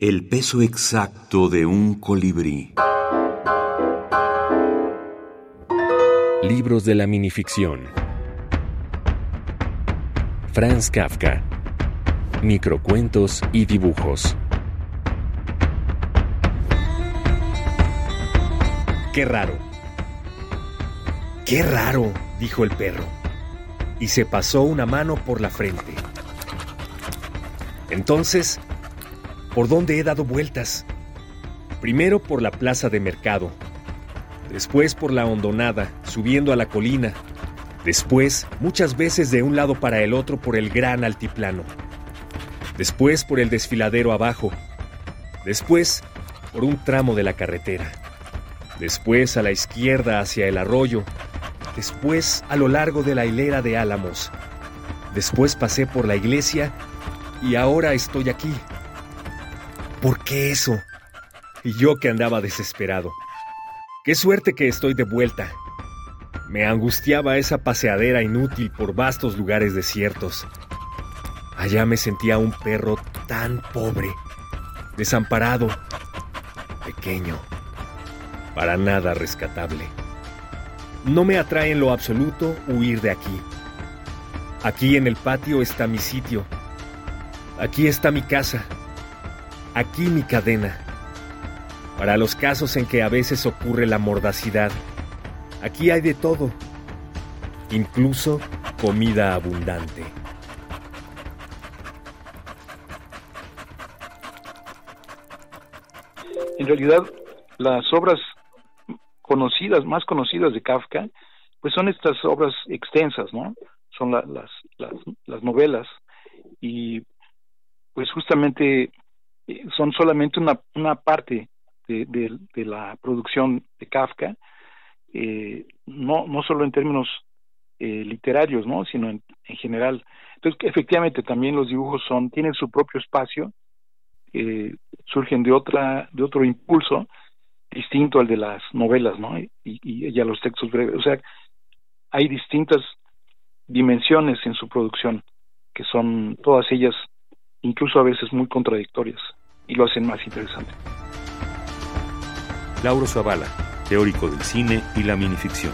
El peso exacto de un colibrí. Libros de la minificción. Franz Kafka. Microcuentos y dibujos. Qué raro. Qué raro, dijo el perro, y se pasó una mano por la frente. Entonces por dónde he dado vueltas. Primero por la plaza de mercado, después por la hondonada, subiendo a la colina, después muchas veces de un lado para el otro por el gran altiplano, después por el desfiladero abajo, después por un tramo de la carretera, después a la izquierda hacia el arroyo, después a lo largo de la hilera de álamos, después pasé por la iglesia y ahora estoy aquí ¿Por qué eso? Y yo que andaba desesperado. Qué suerte que estoy de vuelta. Me angustiaba esa paseadera inútil por vastos lugares desiertos. Allá me sentía un perro tan pobre, desamparado, pequeño, para nada rescatable. No me atrae en lo absoluto huir de aquí. Aquí en el patio está mi sitio. Aquí está mi casa Aquí mi cadena. Para los casos en que a veces ocurre la mordacidad, aquí hay de todo, incluso comida abundante. En realidad, las obras conocidas, más conocidas de Kafka, pues son estas obras extensas, ¿no? Son las, las, las novelas. Y pues justamente son solamente una, una parte de, la producción de Kafka, eh, no, no solo en términos eh, literarios, ¿no? sino en, en, general. Entonces, efectivamente, también los dibujos son, tienen su propio espacio, eh, surgen de otra, de otro impulso distinto al de las novelas, ¿no? Y, y, y a los textos breves. O sea, hay distintas dimensiones en su producción, que son todas ellas incluso a veces muy contradictorias y lo hacen más interesante. Lauro Zavala, teórico del cine y la minificción.